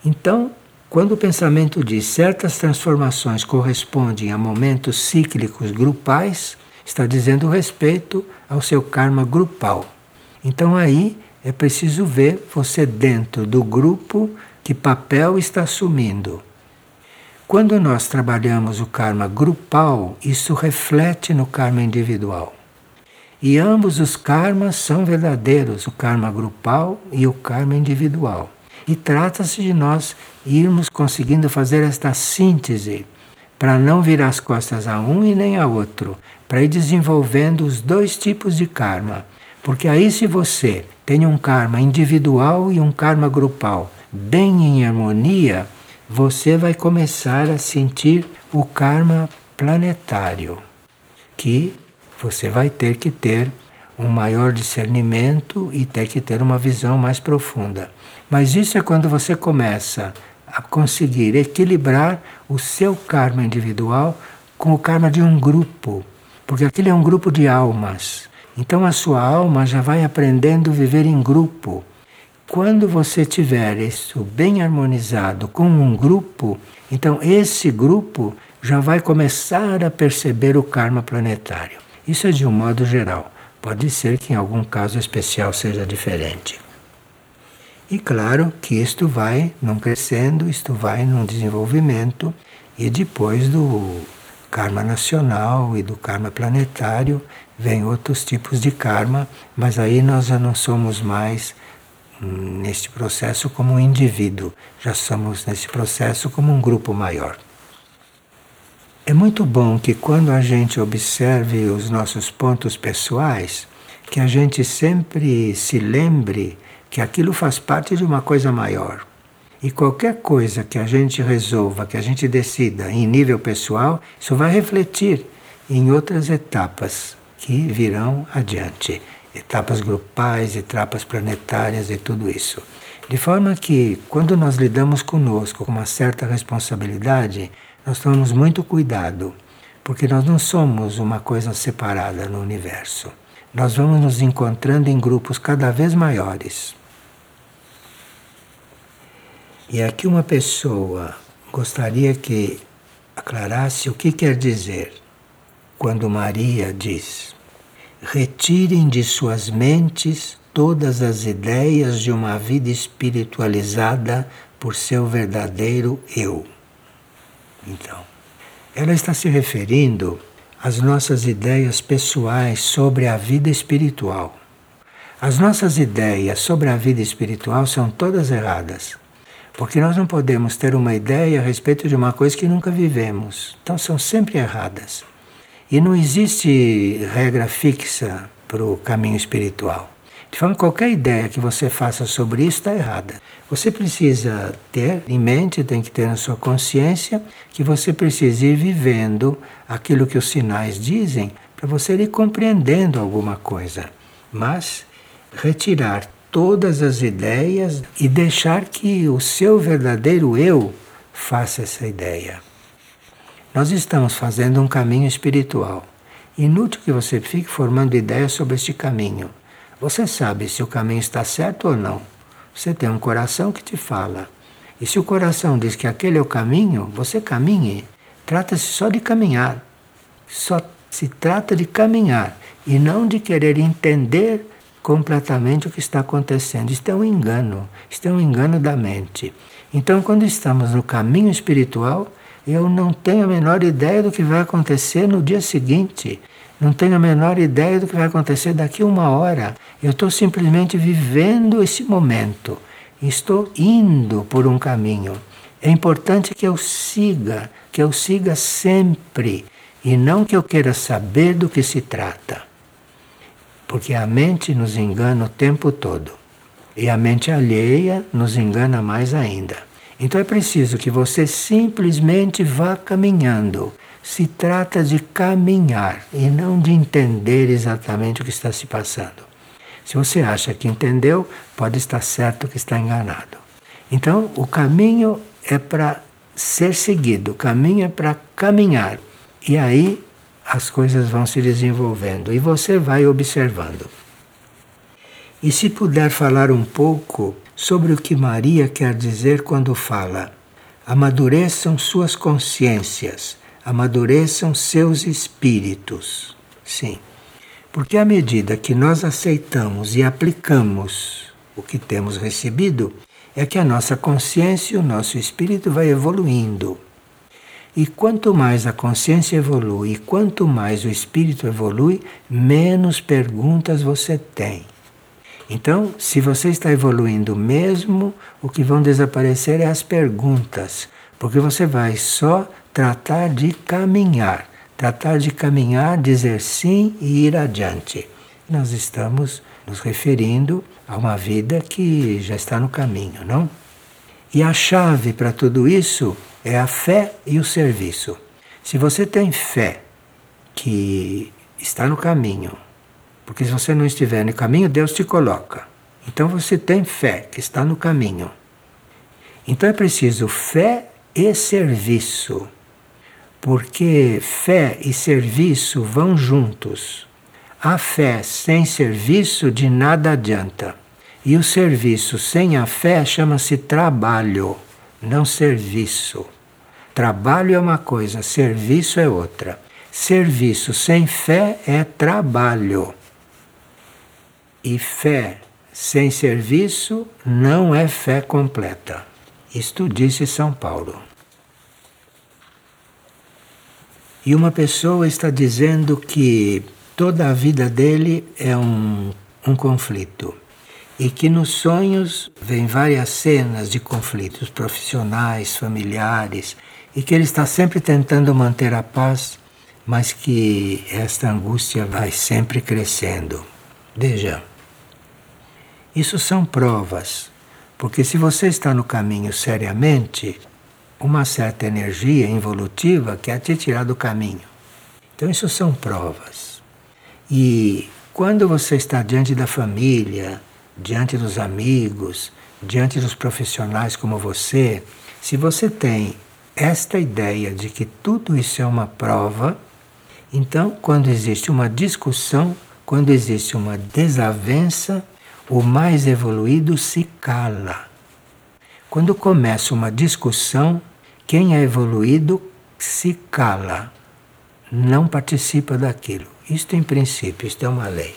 Então, quando o pensamento diz certas transformações correspondem a momentos cíclicos grupais, está dizendo respeito ao seu karma grupal. Então aí é preciso ver você dentro do grupo que papel está assumindo. Quando nós trabalhamos o karma grupal, isso reflete no karma individual. E ambos os karmas são verdadeiros, o karma grupal e o karma individual. E trata-se de nós irmos conseguindo fazer esta síntese para não virar as costas a um e nem a outro, para ir desenvolvendo os dois tipos de karma. Porque aí, se você tem um karma individual e um karma grupal bem em harmonia, você vai começar a sentir o karma planetário, que você vai ter que ter um maior discernimento e ter que ter uma visão mais profunda. Mas isso é quando você começa a conseguir equilibrar o seu karma individual com o karma de um grupo, porque aquele é um grupo de almas então a sua alma já vai aprendendo a viver em grupo. Quando você tiver isso bem harmonizado com um grupo, então esse grupo já vai começar a perceber o karma planetário. Isso é de um modo geral. Pode ser que em algum caso especial seja diferente. E claro que isto vai num crescendo, isto vai num desenvolvimento, e depois do karma nacional e do karma planetário, vem outros tipos de karma, mas aí nós já não somos mais hum, neste processo como um indivíduo, já somos nesse processo como um grupo maior. É muito bom que quando a gente observe os nossos pontos pessoais, que a gente sempre se lembre que aquilo faz parte de uma coisa maior. E qualquer coisa que a gente resolva, que a gente decida em nível pessoal, isso vai refletir em outras etapas que virão adiante. Etapas grupais, etapas planetárias e tudo isso. De forma que, quando nós lidamos conosco com uma certa responsabilidade, nós tomamos muito cuidado, porque nós não somos uma coisa separada no universo. Nós vamos nos encontrando em grupos cada vez maiores. E aqui uma pessoa gostaria que aclarasse o que quer dizer quando Maria diz: retirem de suas mentes todas as ideias de uma vida espiritualizada por seu verdadeiro eu. Então, ela está se referindo às nossas ideias pessoais sobre a vida espiritual. As nossas ideias sobre a vida espiritual são todas erradas. Porque nós não podemos ter uma ideia a respeito de uma coisa que nunca vivemos. Então são sempre erradas. E não existe regra fixa para o caminho espiritual. De forma qualquer ideia que você faça sobre isso está errada. Você precisa ter em mente, tem que ter na sua consciência, que você precisa ir vivendo aquilo que os sinais dizem para você ir compreendendo alguma coisa. Mas retirar todas as ideias e deixar que o seu verdadeiro eu faça essa ideia. Nós estamos fazendo um caminho espiritual. Inútil que você fique formando ideias sobre este caminho. Você sabe se o caminho está certo ou não. Você tem um coração que te fala. E se o coração diz que aquele é o caminho, você caminhe. Trata-se só de caminhar. Só se trata de caminhar e não de querer entender completamente o que está acontecendo. Isto é um engano, isto é um engano da mente. Então, quando estamos no caminho espiritual, eu não tenho a menor ideia do que vai acontecer no dia seguinte. Não tenho a menor ideia do que vai acontecer daqui a uma hora. Eu estou simplesmente vivendo esse momento. Estou indo por um caminho. É importante que eu siga, que eu siga sempre, e não que eu queira saber do que se trata. Porque a mente nos engana o tempo todo. E a mente alheia nos engana mais ainda. Então é preciso que você simplesmente vá caminhando se trata de caminhar e não de entender exatamente o que está se passando. Se você acha que entendeu, pode estar certo que está enganado. Então, o caminho é para ser seguido, o caminho é para caminhar. E aí as coisas vão se desenvolvendo e você vai observando. E se puder falar um pouco sobre o que Maria quer dizer quando fala: amadureçam suas consciências amadureçam seus espíritos. Sim. Porque à medida que nós aceitamos e aplicamos o que temos recebido, é que a nossa consciência e o nosso espírito vai evoluindo. E quanto mais a consciência evolui, e quanto mais o espírito evolui, menos perguntas você tem. Então, se você está evoluindo mesmo, o que vão desaparecer é as perguntas, porque você vai só tratar de caminhar, tratar de caminhar, dizer sim e ir adiante. Nós estamos nos referindo a uma vida que já está no caminho, não? E a chave para tudo isso é a fé e o serviço. Se você tem fé que está no caminho, porque se você não estiver no caminho, Deus te coloca. Então você tem fé que está no caminho. Então é preciso fé e serviço porque fé e serviço vão juntos. A fé sem serviço de nada adianta. E o serviço sem a fé chama-se trabalho, não serviço. Trabalho é uma coisa, serviço é outra. Serviço sem fé é trabalho. E fé sem serviço não é fé completa. Isto disse São Paulo. E uma pessoa está dizendo que toda a vida dele é um, um conflito. E que nos sonhos vem várias cenas de conflitos profissionais, familiares, e que ele está sempre tentando manter a paz, mas que esta angústia vai sempre crescendo. Veja, isso são provas, porque se você está no caminho seriamente, uma certa energia involutiva quer te tirar do caminho. Então, isso são provas. E quando você está diante da família, diante dos amigos, diante dos profissionais como você, se você tem esta ideia de que tudo isso é uma prova, então, quando existe uma discussão, quando existe uma desavença, o mais evoluído se cala. Quando começa uma discussão, quem é evoluído se cala, não participa daquilo. Isto, em princípio, isto é uma lei.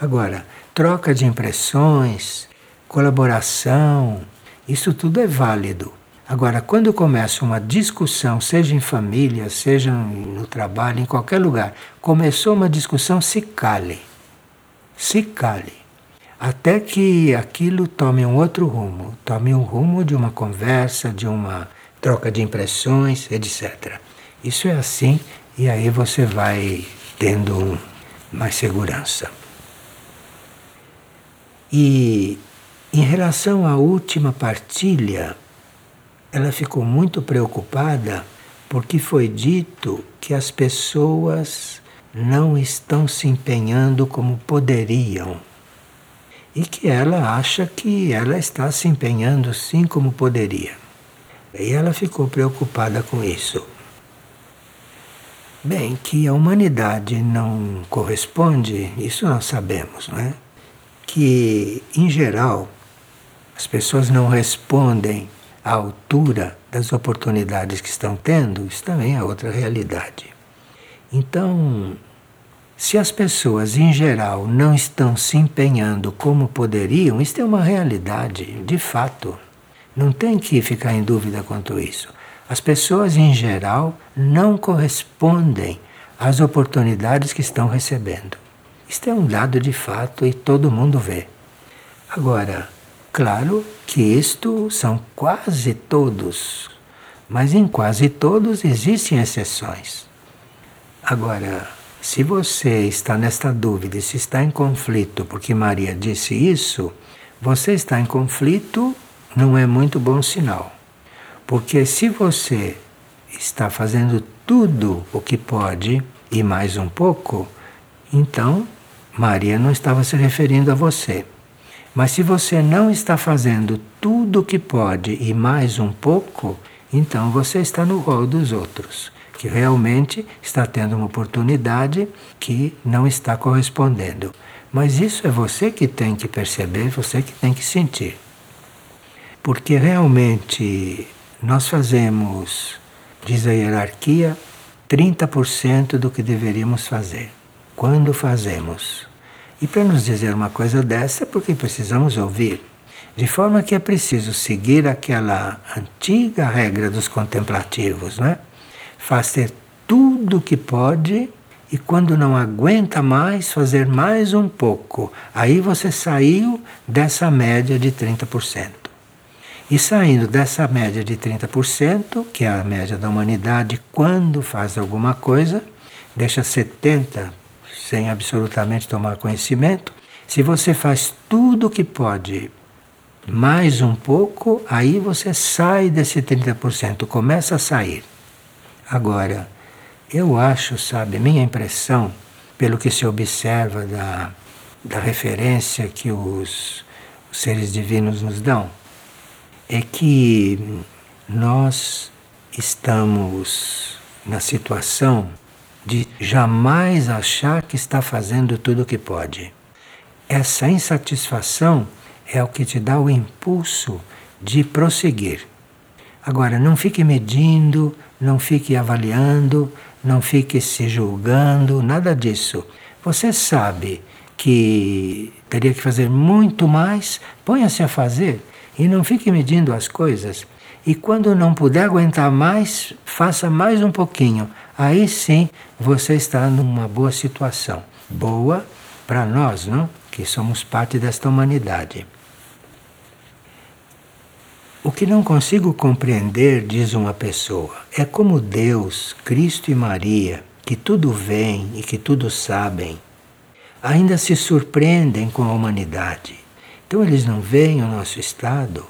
Agora, troca de impressões, colaboração, isso tudo é válido. Agora, quando começa uma discussão, seja em família, seja no trabalho, em qualquer lugar, começou uma discussão, se cale. Se cale. Até que aquilo tome um outro rumo, tome um rumo de uma conversa, de uma troca de impressões, etc. Isso é assim e aí você vai tendo mais segurança. E em relação à última partilha, ela ficou muito preocupada porque foi dito que as pessoas não estão se empenhando como poderiam. E que ela acha que ela está se empenhando sim como poderia. E ela ficou preocupada com isso. Bem, que a humanidade não corresponde, isso nós sabemos, não é? Que, em geral, as pessoas não respondem à altura das oportunidades que estão tendo, isso também é outra realidade. Então, se as pessoas em geral não estão se empenhando como poderiam, isso é uma realidade, de fato. Não tem que ficar em dúvida quanto isso. As pessoas em geral não correspondem às oportunidades que estão recebendo. Isto é um dado de fato e todo mundo vê. Agora, Claro que isto são quase todos, mas em quase todos existem exceções. Agora, se você está nesta dúvida, se está em conflito porque Maria disse isso, você está em conflito não é muito bom sinal. Porque se você está fazendo tudo o que pode e mais um pouco, então Maria não estava se referindo a você. Mas se você não está fazendo tudo o que pode e mais um pouco, então você está no rol dos outros, que realmente está tendo uma oportunidade que não está correspondendo. Mas isso é você que tem que perceber, você que tem que sentir. Porque realmente nós fazemos, diz a hierarquia, 30% do que deveríamos fazer. Quando fazemos? E para nos dizer uma coisa dessa, é porque precisamos ouvir. De forma que é preciso seguir aquela antiga regra dos contemplativos, não é? Fazer tudo o que pode e quando não aguenta mais, fazer mais um pouco. Aí você saiu dessa média de 30%. E saindo dessa média de 30%, que é a média da humanidade quando faz alguma coisa, deixa 70% sem absolutamente tomar conhecimento, se você faz tudo o que pode, mais um pouco, aí você sai desse 30%, começa a sair. Agora, eu acho, sabe, minha impressão, pelo que se observa da, da referência que os, os seres divinos nos dão, é que nós estamos na situação de jamais achar que está fazendo tudo o que pode. Essa insatisfação é o que te dá o impulso de prosseguir. Agora, não fique medindo, não fique avaliando, não fique se julgando, nada disso. Você sabe que teria que fazer muito mais, ponha-se a fazer e não fique medindo as coisas. E quando não puder aguentar mais, faça mais um pouquinho. Aí sim você está numa boa situação. Boa para nós, não? Que somos parte desta humanidade. O que não consigo compreender, diz uma pessoa, é como Deus, Cristo e Maria, que tudo veem e que tudo sabem, ainda se surpreendem com a humanidade. Então eles não veem o nosso estado?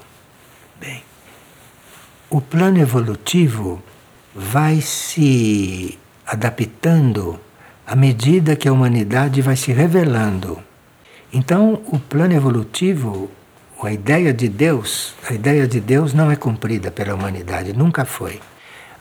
Bem, o plano evolutivo vai se adaptando à medida que a humanidade vai se revelando. Então, o plano evolutivo, a ideia de Deus, a ideia de Deus não é cumprida pela humanidade, nunca foi.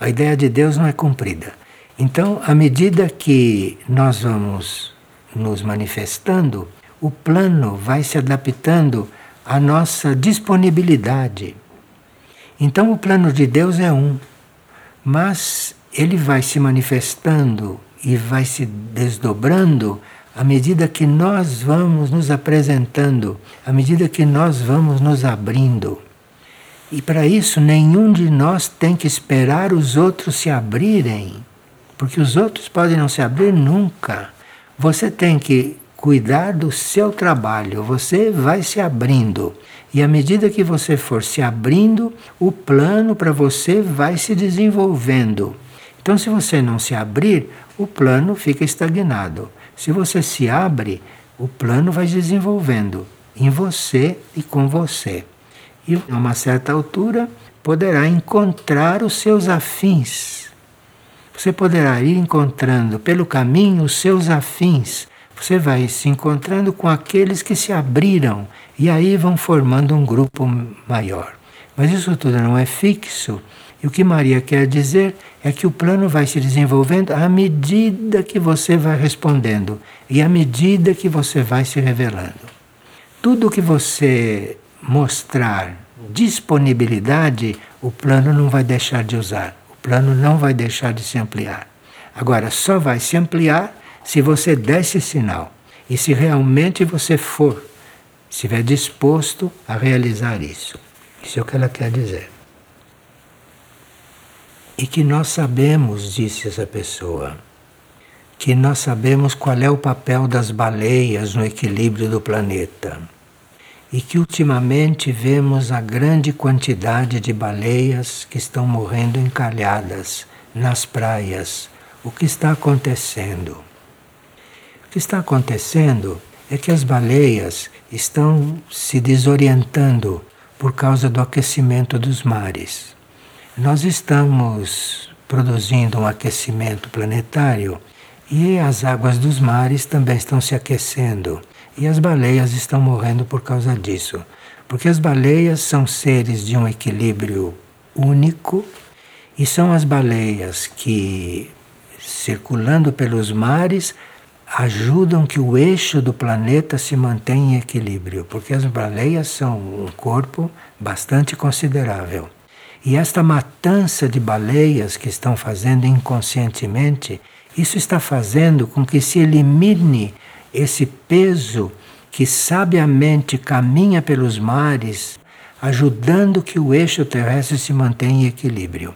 A ideia de Deus não é cumprida. Então, à medida que nós vamos nos manifestando, o plano vai se adaptando à nossa disponibilidade. Então, o plano de Deus é um, mas ele vai se manifestando e vai se desdobrando à medida que nós vamos nos apresentando, à medida que nós vamos nos abrindo. E para isso, nenhum de nós tem que esperar os outros se abrirem, porque os outros podem não se abrir nunca. Você tem que cuidar do seu trabalho, você vai se abrindo. E à medida que você for se abrindo, o plano para você vai se desenvolvendo. Então, se você não se abrir, o plano fica estagnado. Se você se abre, o plano vai desenvolvendo em você e com você. E a uma certa altura poderá encontrar os seus afins. Você poderá ir encontrando pelo caminho os seus afins. Você vai se encontrando com aqueles que se abriram e aí vão formando um grupo maior. Mas isso tudo não é fixo, e o que Maria quer dizer é que o plano vai se desenvolvendo à medida que você vai respondendo e à medida que você vai se revelando. Tudo que você mostrar disponibilidade, o plano não vai deixar de usar, o plano não vai deixar de se ampliar. Agora, só vai se ampliar se você der esse sinal e se realmente você for, estiver disposto a realizar isso. Isso é o que ela quer dizer e que nós sabemos, disse essa pessoa, que nós sabemos qual é o papel das baleias no equilíbrio do planeta. E que ultimamente vemos a grande quantidade de baleias que estão morrendo encalhadas nas praias. O que está acontecendo? O que está acontecendo é que as baleias estão se desorientando por causa do aquecimento dos mares. Nós estamos produzindo um aquecimento planetário e as águas dos mares também estão se aquecendo e as baleias estão morrendo por causa disso. Porque as baleias são seres de um equilíbrio único e são as baleias que, circulando pelos mares, ajudam que o eixo do planeta se mantenha em equilíbrio, porque as baleias são um corpo bastante considerável. E esta matança de baleias que estão fazendo inconscientemente, isso está fazendo com que se elimine esse peso que sabiamente caminha pelos mares, ajudando que o eixo terrestre se mantenha em equilíbrio.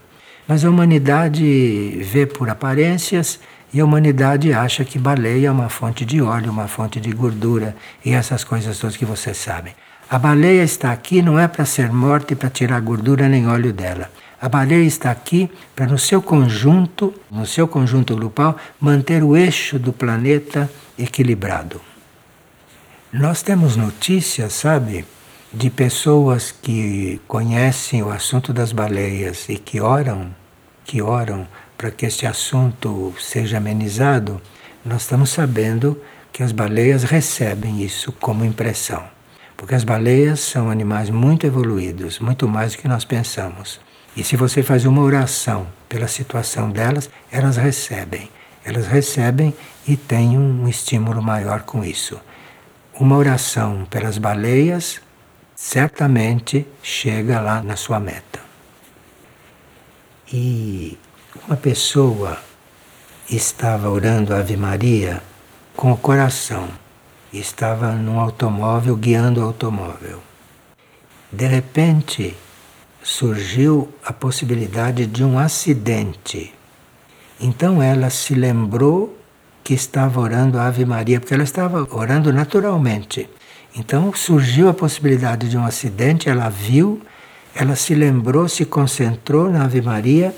Mas a humanidade vê por aparências e a humanidade acha que baleia é uma fonte de óleo, uma fonte de gordura e essas coisas todas que vocês sabem. A baleia está aqui não é para ser morta e para tirar gordura nem óleo dela. A baleia está aqui para, no seu conjunto, no seu conjunto grupal, manter o eixo do planeta equilibrado. Nós temos notícias, sabe, de pessoas que conhecem o assunto das baleias e que oram, que oram para que este assunto seja amenizado. Nós estamos sabendo que as baleias recebem isso como impressão. Porque as baleias são animais muito evoluídos, muito mais do que nós pensamos. E se você faz uma oração pela situação delas, elas recebem. Elas recebem e têm um estímulo maior com isso. Uma oração pelas baleias certamente chega lá na sua meta. E uma pessoa estava orando a Ave Maria com o coração estava num automóvel guiando o automóvel. De repente surgiu a possibilidade de um acidente. Então ela se lembrou que estava orando a Ave Maria, porque ela estava orando naturalmente. Então surgiu a possibilidade de um acidente, ela viu, ela se lembrou, se concentrou na Ave Maria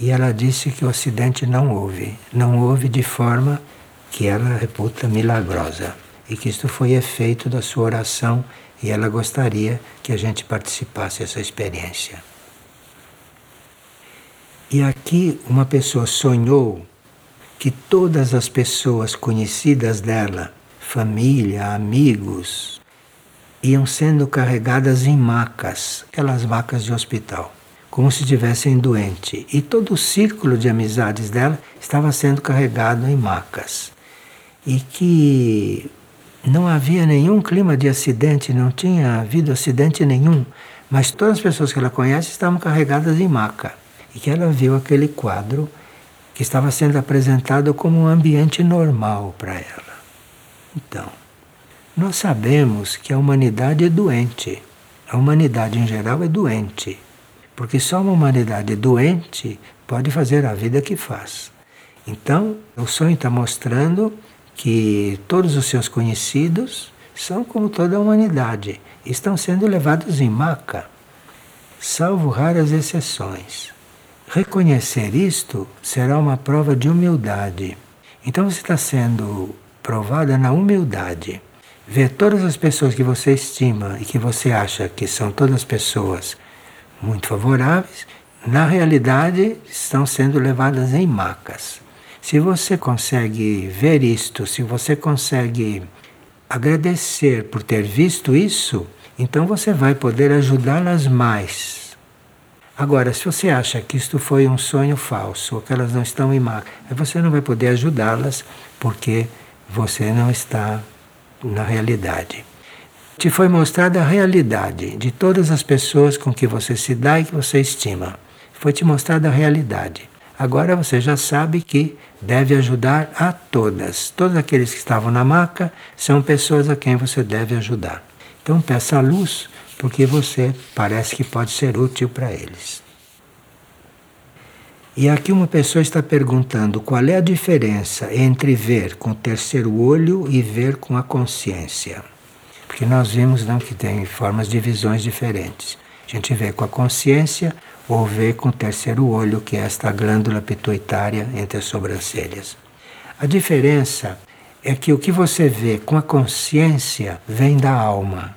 e ela disse que o acidente não houve. Não houve de forma que ela reputa milagrosa. E que isto foi efeito da sua oração e ela gostaria que a gente participasse dessa experiência. E aqui uma pessoa sonhou que todas as pessoas conhecidas dela, família, amigos, iam sendo carregadas em macas, aquelas macas de hospital como se estivessem doente. E todo o círculo de amizades dela estava sendo carregado em macas. E que não havia nenhum clima de acidente, não tinha havido acidente nenhum, mas todas as pessoas que ela conhece estavam carregadas em maca. E que ela viu aquele quadro que estava sendo apresentado como um ambiente normal para ela. Então, nós sabemos que a humanidade é doente. A humanidade em geral é doente. Porque só uma humanidade doente pode fazer a vida que faz. Então, o sonho está mostrando que todos os seus conhecidos são como toda a humanidade, estão sendo levados em maca, salvo raras exceções. Reconhecer isto será uma prova de humildade. Então você está sendo provada na humildade. Ver todas as pessoas que você estima e que você acha que são todas pessoas muito favoráveis, na realidade estão sendo levadas em macas. Se você consegue ver isto, se você consegue agradecer por ter visto isso, então você vai poder ajudá-las mais. Agora, se você acha que isto foi um sonho falso, ou que elas não estão em maca, você não vai poder ajudá-las porque você não está na realidade te foi mostrada a realidade de todas as pessoas com que você se dá e que você estima. Foi te mostrada a realidade. Agora você já sabe que deve ajudar a todas. Todos aqueles que estavam na maca são pessoas a quem você deve ajudar. Então peça a luz, porque você parece que pode ser útil para eles. E aqui uma pessoa está perguntando qual é a diferença entre ver com o terceiro olho e ver com a consciência. Porque nós vimos não, que tem formas de visões diferentes. A gente vê com a consciência ou vê com o terceiro olho, que é esta glândula pituitária entre as sobrancelhas. A diferença é que o que você vê com a consciência vem da alma.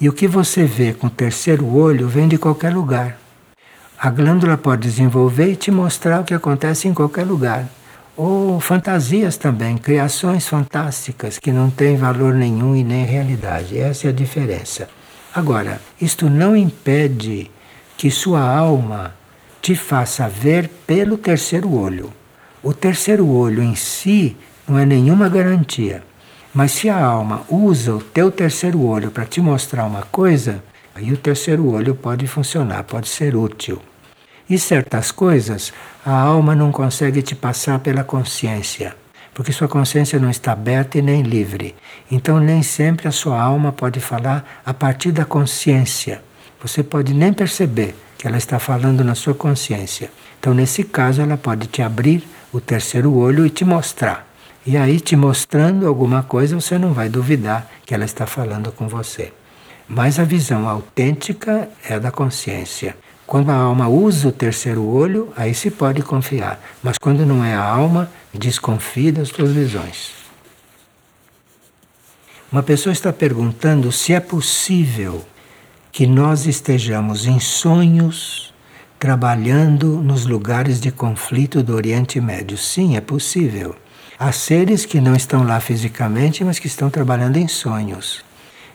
E o que você vê com o terceiro olho vem de qualquer lugar. A glândula pode desenvolver e te mostrar o que acontece em qualquer lugar ou fantasias também, criações fantásticas que não têm valor nenhum e nem realidade. Essa é a diferença. Agora, isto não impede que sua alma te faça ver pelo terceiro olho. O terceiro olho em si não é nenhuma garantia. Mas se a alma usa o teu terceiro olho para te mostrar uma coisa, aí o terceiro olho pode funcionar, pode ser útil. E certas coisas a alma não consegue te passar pela consciência, porque sua consciência não está aberta e nem livre. Então, nem sempre a sua alma pode falar a partir da consciência. Você pode nem perceber que ela está falando na sua consciência. Então, nesse caso, ela pode te abrir o terceiro olho e te mostrar. E aí, te mostrando alguma coisa, você não vai duvidar que ela está falando com você. Mas a visão autêntica é a da consciência. Quando a alma usa o terceiro olho, aí se pode confiar. Mas quando não é a alma, desconfie das suas visões. Uma pessoa está perguntando se é possível que nós estejamos em sonhos trabalhando nos lugares de conflito do Oriente Médio. Sim, é possível. Há seres que não estão lá fisicamente, mas que estão trabalhando em sonhos.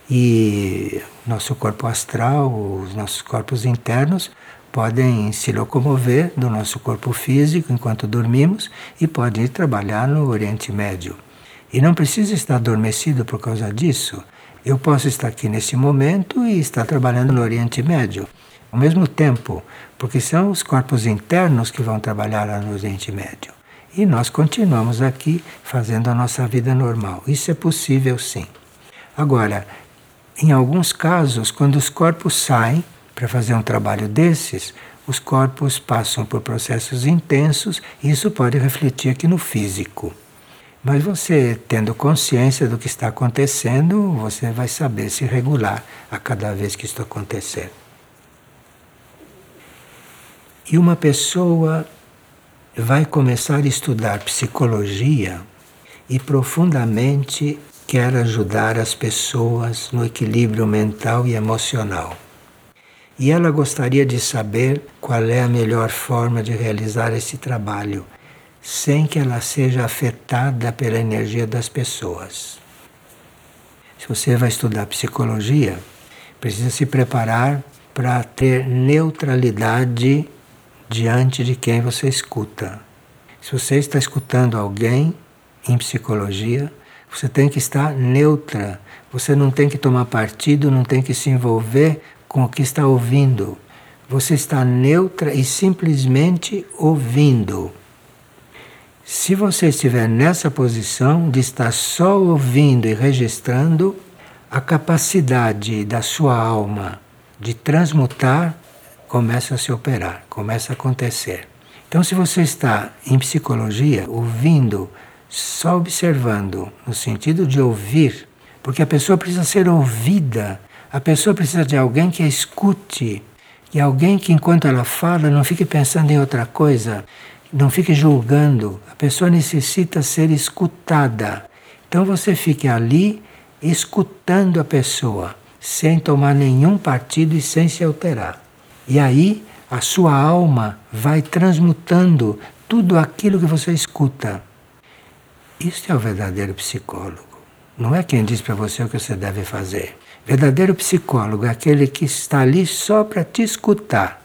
E nosso corpo astral, os nossos corpos internos, podem se locomover do nosso corpo físico enquanto dormimos e podem ir trabalhar no Oriente Médio. E não precisa estar adormecido por causa disso. Eu posso estar aqui nesse momento e estar trabalhando no Oriente Médio ao mesmo tempo, porque são os corpos internos que vão trabalhar lá no Oriente Médio. E nós continuamos aqui fazendo a nossa vida normal. Isso é possível sim. Agora, em alguns casos, quando os corpos saem para fazer um trabalho desses, os corpos passam por processos intensos e isso pode refletir aqui no físico. Mas você, tendo consciência do que está acontecendo, você vai saber se regular a cada vez que isso acontecer. E uma pessoa vai começar a estudar psicologia e profundamente quer ajudar as pessoas no equilíbrio mental e emocional. E ela gostaria de saber qual é a melhor forma de realizar esse trabalho, sem que ela seja afetada pela energia das pessoas. Se você vai estudar psicologia, precisa se preparar para ter neutralidade diante de quem você escuta. Se você está escutando alguém em psicologia, você tem que estar neutra. Você não tem que tomar partido, não tem que se envolver com o que está ouvindo. Você está neutra e simplesmente ouvindo. Se você estiver nessa posição de estar só ouvindo e registrando, a capacidade da sua alma de transmutar começa a se operar, começa a acontecer. Então, se você está em psicologia, ouvindo, só observando, no sentido de ouvir, porque a pessoa precisa ser ouvida, a pessoa precisa de alguém que a escute, e alguém que, enquanto ela fala, não fique pensando em outra coisa, não fique julgando. A pessoa necessita ser escutada. Então, você fique ali escutando a pessoa, sem tomar nenhum partido e sem se alterar. E aí a sua alma vai transmutando tudo aquilo que você escuta. Isso é o verdadeiro psicólogo. Não é quem diz para você o que você deve fazer. Verdadeiro psicólogo é aquele que está ali só para te escutar.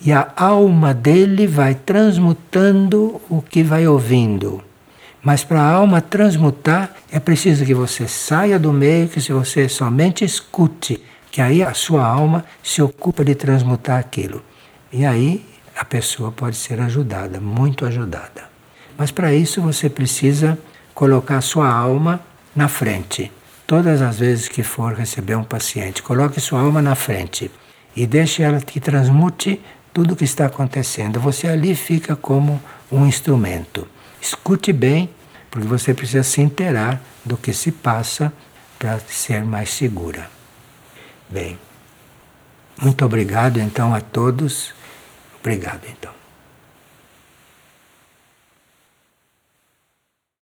E a alma dele vai transmutando o que vai ouvindo. Mas para a alma transmutar, é preciso que você saia do meio, que se você somente escute que aí a sua alma se ocupa de transmutar aquilo. E aí a pessoa pode ser ajudada, muito ajudada. Mas para isso você precisa colocar sua alma na frente. Todas as vezes que for receber um paciente, coloque sua alma na frente e deixe ela que transmute tudo o que está acontecendo. Você ali fica como um instrumento. Escute bem, porque você precisa se inteirar do que se passa para ser mais segura. Bem, muito obrigado então a todos. Obrigado então.